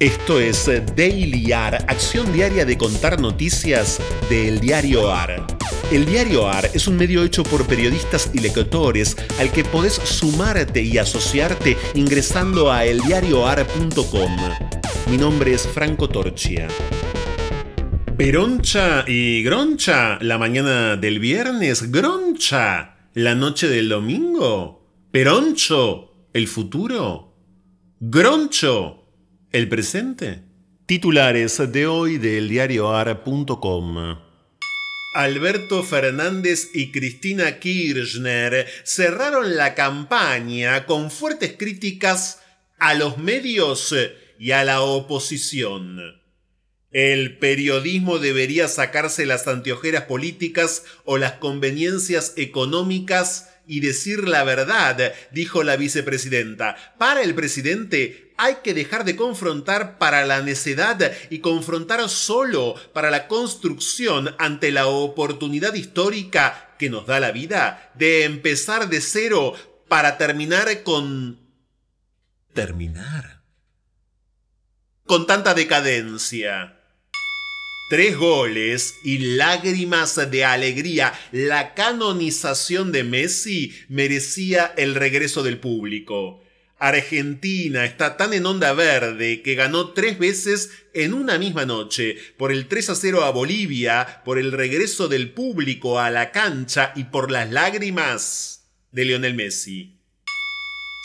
Esto es Daily AR, acción diaria de contar noticias del diario AR. El diario AR es un medio hecho por periodistas y lectores al que podés sumarte y asociarte ingresando a eldiarioar.com. Mi nombre es Franco Torchia. Peroncha y Groncha la mañana del viernes, Groncha la noche del domingo, Peroncho el futuro, Groncho el presente. Titulares de hoy del diarioar.com. Alberto Fernández y Cristina Kirchner cerraron la campaña con fuertes críticas a los medios y a la oposición. El periodismo debería sacarse las anteojeras políticas o las conveniencias económicas y decir la verdad, dijo la vicepresidenta. Para el presidente hay que dejar de confrontar para la necedad y confrontar solo para la construcción ante la oportunidad histórica que nos da la vida de empezar de cero para terminar con... terminar. Con tanta decadencia. Tres goles y lágrimas de alegría. La canonización de Messi merecía el regreso del público. Argentina está tan en onda verde que ganó tres veces en una misma noche, por el 3 a 0 a Bolivia, por el regreso del público a la cancha y por las lágrimas de Lionel Messi.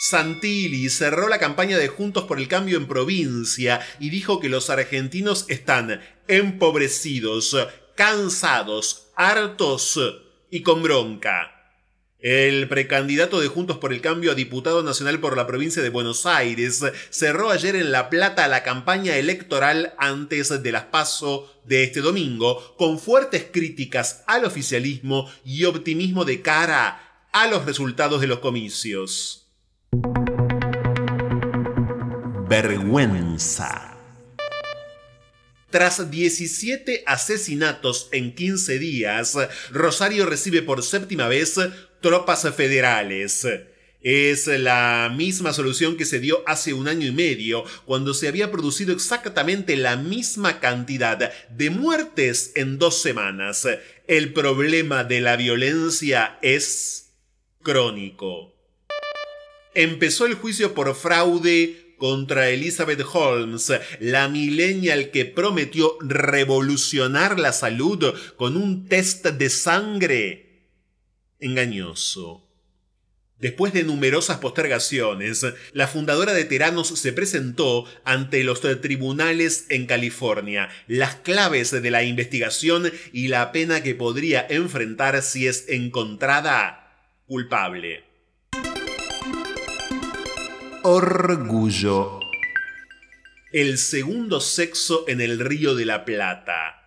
Santilli cerró la campaña de Juntos por el Cambio en provincia y dijo que los argentinos están empobrecidos, cansados, hartos y con bronca. El precandidato de Juntos por el Cambio a diputado nacional por la provincia de Buenos Aires cerró ayer en La Plata la campaña electoral antes de las PASO de este domingo, con fuertes críticas al oficialismo y optimismo de cara a los resultados de los comicios vergüenza. Tras 17 asesinatos en 15 días, Rosario recibe por séptima vez tropas federales. Es la misma solución que se dio hace un año y medio, cuando se había producido exactamente la misma cantidad de muertes en dos semanas. El problema de la violencia es crónico. Empezó el juicio por fraude contra Elizabeth Holmes, la millennial que prometió revolucionar la salud con un test de sangre engañoso. Después de numerosas postergaciones, la fundadora de Teranos se presentó ante los tribunales en California. Las claves de la investigación y la pena que podría enfrentar si es encontrada culpable. Orgullo. El segundo sexo en el Río de la Plata.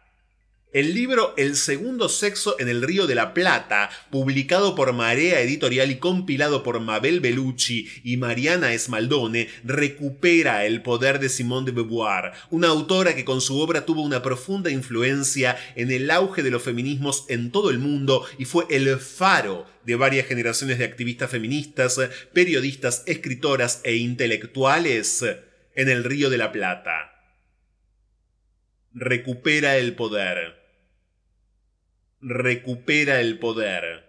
El libro El segundo sexo en el Río de la Plata, publicado por Marea Editorial y compilado por Mabel Bellucci y Mariana Esmaldone, recupera el poder de Simone de Beauvoir, una autora que con su obra tuvo una profunda influencia en el auge de los feminismos en todo el mundo y fue el faro de varias generaciones de activistas feministas, periodistas, escritoras e intelectuales en el Río de la Plata. Recupera el poder. Recupera el poder.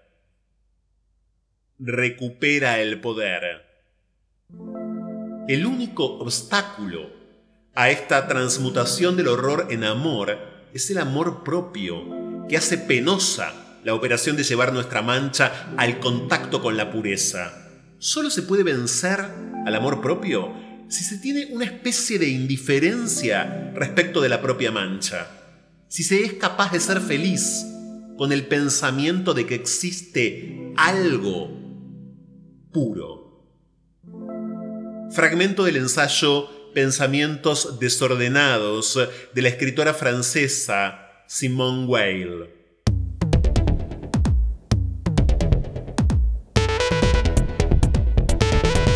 Recupera el poder. El único obstáculo a esta transmutación del horror en amor es el amor propio, que hace penosa la operación de llevar nuestra mancha al contacto con la pureza. Solo se puede vencer al amor propio si se tiene una especie de indiferencia respecto de la propia mancha, si se es capaz de ser feliz con el pensamiento de que existe algo puro. Fragmento del ensayo Pensamientos desordenados de la escritora francesa Simone Weil.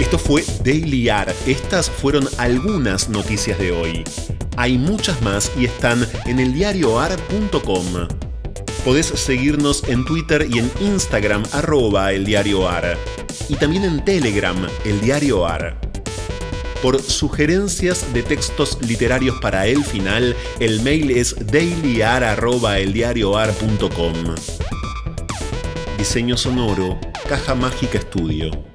Esto fue Daily Art. Estas fueron algunas noticias de hoy. Hay muchas más y están en eldiarioar.com. Podés seguirnos en Twitter y en Instagram arroba el diario Y también en Telegram, el diario AR. Por sugerencias de textos literarios para el final, el mail es dailyar.eldiarioar.com. Diseño sonoro, Caja Mágica Estudio.